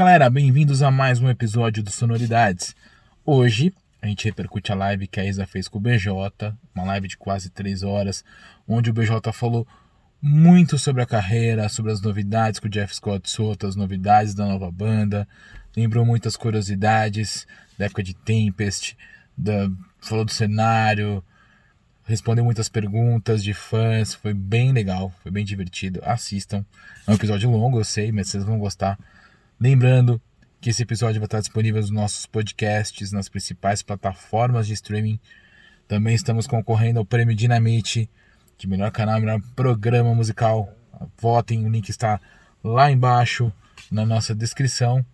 Galera, bem-vindos a mais um episódio do Sonoridades. Hoje a gente repercute a live que a Isa fez com o BJ, uma live de quase 3 horas, onde o BJ falou muito sobre a carreira, sobre as novidades que o Jeff Scott solta, as novidades da nova banda, lembrou muitas curiosidades da época de Tempest, da, falou do cenário, respondeu muitas perguntas de fãs, foi bem legal, foi bem divertido. Assistam. É um episódio longo, eu sei, mas vocês vão gostar. Lembrando que esse episódio vai estar disponível nos nossos podcasts, nas principais plataformas de streaming. Também estamos concorrendo ao Prêmio Dinamite de melhor canal, melhor programa musical. Votem, o link está lá embaixo na nossa descrição,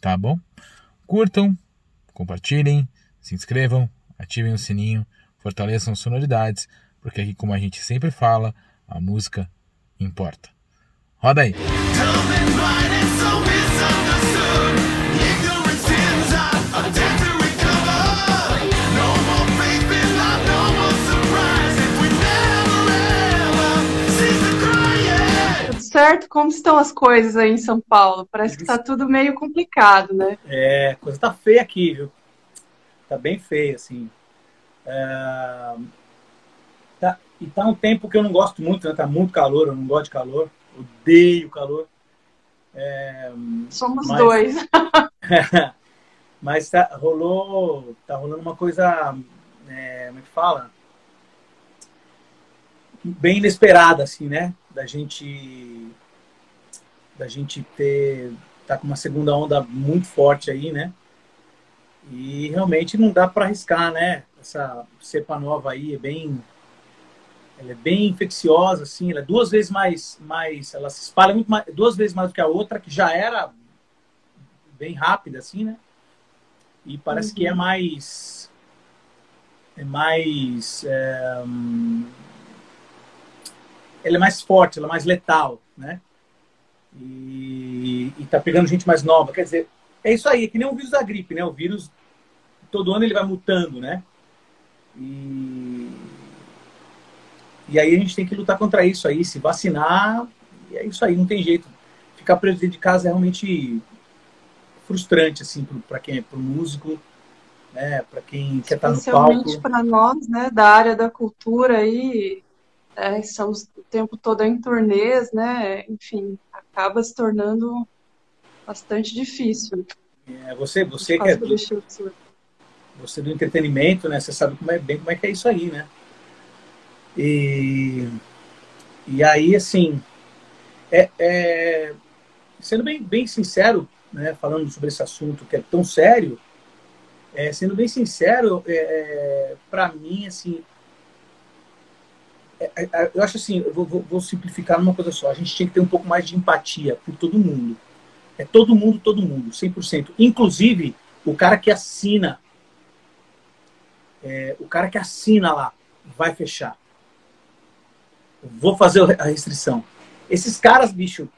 tá bom? Curtam, compartilhem, se inscrevam, ativem o sininho, fortaleçam sonoridades, porque aqui, como a gente sempre fala, a música importa. Roda aí! Certo? Como estão as coisas aí em São Paulo? Parece que tá tudo meio complicado, né? É, a coisa tá feia aqui, viu? Tá bem feia, assim. É... Tá... E tá um tempo que eu não gosto muito, né? Tá muito calor, eu não gosto de calor. Odeio calor. É... Somos Mas... dois. Mas tá, rolou, tá rolando uma coisa, é, como é que fala? Bem inesperada, assim, né? Da gente, da gente ter, tá com uma segunda onda muito forte aí, né? E realmente não dá para arriscar, né? Essa cepa nova aí é bem, ela é bem infecciosa, assim, ela é duas vezes mais, mais ela se espalha muito mais, duas vezes mais do que a outra, que já era bem rápida, assim, né? E parece uhum. que é uhum. mais. É mais. É, ela é mais forte, ela é mais letal, né? E, e tá pegando gente mais nova. Quer dizer, é isso aí, é que nem o vírus da gripe, né? O vírus, todo ano ele vai mutando, né? E, e aí a gente tem que lutar contra isso aí, se vacinar, e é isso aí, não tem jeito. Ficar preso dentro de casa é realmente frustrante assim para quem é pro músico, né, para quem quer estar tá no palco. Especialmente para nós, né, da área da cultura aí, é, estamos o tempo todo em turnês, né? Enfim, acaba se tornando bastante difícil. É, você, você que é do, você do entretenimento, né? Você sabe como é, bem como é que é isso aí, né? E, e aí, assim, é, é, sendo bem, bem sincero, né, falando sobre esse assunto que é tão sério, é, sendo bem sincero, é, é para mim, assim, eu acho assim, eu vou, vou, simplificar numa coisa só. A gente tinha que ter um pouco mais de empatia por todo mundo. É todo mundo, todo mundo, 100%. Inclusive, o cara que assina, é, o cara que assina lá, vai fechar. Vou fazer a restrição. Esses caras, bicho,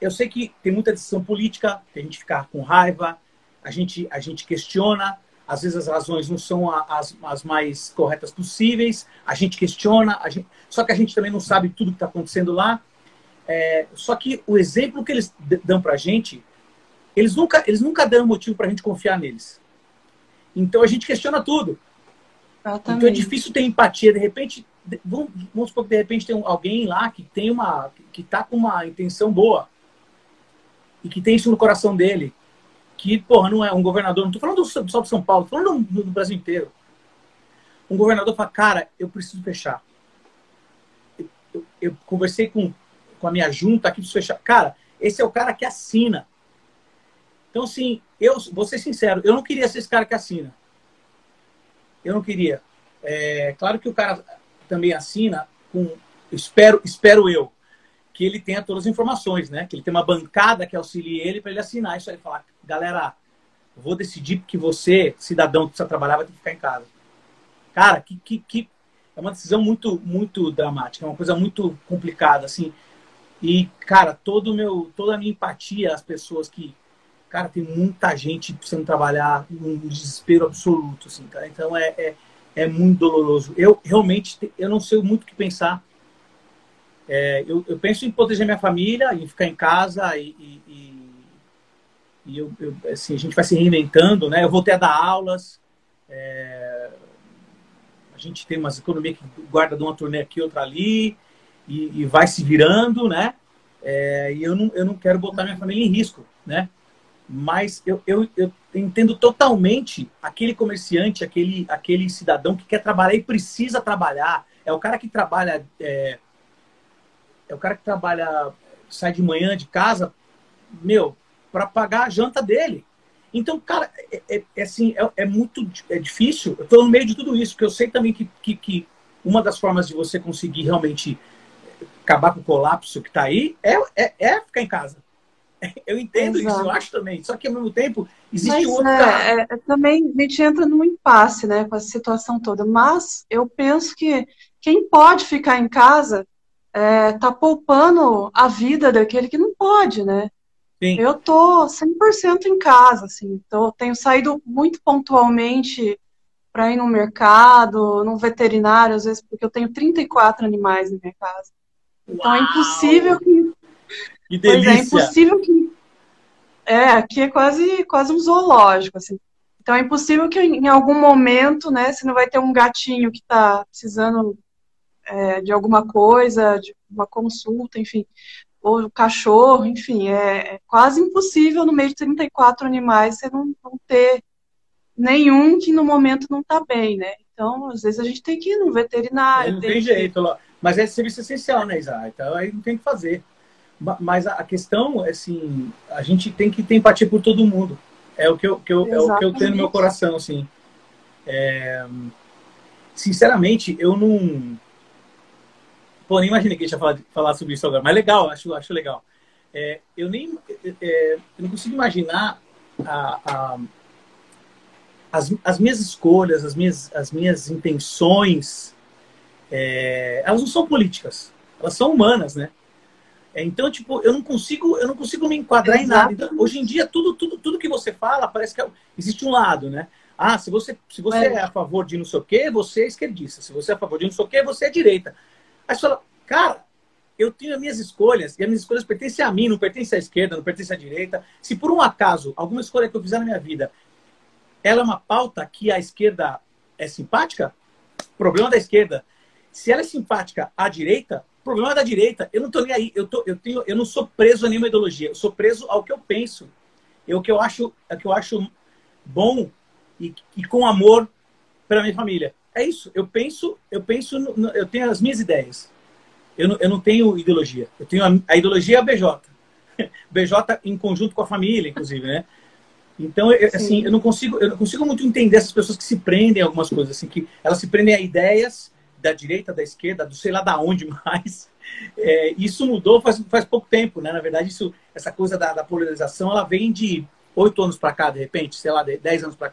eu sei que tem muita decisão política, a gente fica com raiva, a gente, a gente questiona, às vezes as razões não são as, as mais corretas possíveis, a gente questiona, a gente, só que a gente também não sabe tudo que está acontecendo lá. É, só que o exemplo que eles dão para a gente, eles nunca, eles nunca dão motivo para a gente confiar neles. Então a gente questiona tudo. Exatamente. Então é difícil ter empatia. De repente, vamos, vamos supor que de repente tem alguém lá que tem uma que está com uma intenção boa e que tem isso no coração dele, que, porra, não é um governador, não tô falando só de São Paulo, tô falando do, do Brasil inteiro. Um governador fala, cara, eu preciso fechar. Eu, eu, eu, conversei com, com a minha junta aqui, preciso fechar. Cara, esse é o cara que assina. Então, assim, eu vou ser sincero, eu não queria ser esse cara que assina. Eu não queria. É, claro que o cara também assina com, espero, espero eu, que ele tenha todas as informações, né? Que ele tem uma bancada que auxilie ele para ele assinar isso aí e falar, galera, vou decidir que você, cidadão que precisa trabalhar, vai ter que ficar em casa. Cara, que, que, que é uma decisão muito, muito dramática, é uma coisa muito complicada, assim. E, cara, todo meu, toda a minha empatia às pessoas que, cara, tem muita gente precisando trabalhar num desespero absoluto, assim, cara. Então é, é, é muito doloroso. Eu realmente, eu não sei muito o que pensar é, eu, eu, penso em proteger minha família, em ficar em casa e, e eu, eu, assim, a gente vai se reinventando, né? Eu voltei a dar aulas, é... a gente tem umas economias que guarda de uma turnê aqui, outra ali, e, e vai se virando, né? É... e eu não, eu não quero botar minha família em risco, né? Mas eu, eu, eu entendo totalmente aquele comerciante, aquele, aquele cidadão que quer trabalhar e precisa trabalhar. É o cara que trabalha, é, é o cara que trabalha, sai de manhã de casa, meu, para pagar a janta dele. Então, cara, é, é, é assim, é, é, muito é difícil. Eu estou no meio de tudo isso, porque eu sei também que, que, que, uma das formas de você conseguir realmente acabar com o colapso que está aí é, é, é, ficar em casa. Eu entendo Exato. isso, eu acho também. Só que ao mesmo tempo existe Mas, outro. É, é, também a gente entra num impasse, né, com a situação toda. Mas eu penso que quem pode ficar em casa está é, poupando a vida daquele que não pode, né? Sim. Eu tô 100% em casa, assim. Então, tenho saído muito pontualmente para ir no mercado, no veterinário, às vezes, porque eu tenho 34 animais na minha casa. Então, é impossível que. Que delícia! Pois é, impossível que. É, aqui é quase, quase um zoológico, assim. Então, é impossível que em algum momento, né, você não vai ter um gatinho que está precisando é, de alguma coisa, de uma consulta, enfim ou o cachorro, enfim, é, é, quase impossível no meio de 34 animais você não, não ter nenhum que no momento não está bem, né? Então, às vezes a gente tem que ir no veterinário. Não tem, tem jeito, que... mas é serviço essencial, né, Isa? Então aí não tem que fazer. Mas a questão é assim, a gente tem que ter empatia por todo mundo. É o que eu, que eu é o que eu tenho no meu coração, assim. É... Sinceramente, eu não Pô, nem imaginei que a gente ia falar, falar sobre isso agora, mas legal, acho, acho legal. É, eu nem é, eu não consigo imaginar a, a, as, as minhas escolhas, as minhas, as minhas intenções, é, elas não são políticas, elas são humanas, né? É, então, tipo, eu não consigo, eu não consigo me enquadrar Exato. em nada. Então, hoje em dia, tudo, tudo, tudo que você fala parece que é, existe um lado, né? Ah, se você, se você é. é. a favor de não sei o quê, você é esquerdista. Se você é a favor de não sei o quê, você é direita. Aí você fala, cara, eu tenho as minhas escolhas, e as minhas escolhas pertencem a mim, não pertencem à esquerda, não pertencem à direita. Se por um acaso, alguma escolha que eu fizer na minha vida, ela é uma pauta que a esquerda é simpática, problema da esquerda. Se ela é simpática à direita, problema da direita. Eu não estou nem aí. Eu, tô, eu, tenho, eu não sou preso a nenhuma ideologia. Eu sou preso ao que eu penso. É o que eu acho, é o que eu acho bom e, e com amor para minha família é isso. Eu penso, eu penso, no, eu tenho as minhas ideias. Eu não, eu não tenho ideologia. Eu tenho a, a ideologia é a BJ. BJ em conjunto com a família, inclusive, né? Então, eu, assim, eu não consigo, eu não consigo muito entender essas pessoas que se prendem a algumas coisas, assim, que elas se prendem a ideias da direita, da esquerda, do sei lá da onde mais. É, isso mudou faz, faz pouco tempo, né? Na verdade, isso, essa coisa da, da polarização, ela vem de oito anos para cá, de repente, sei lá, dez anos para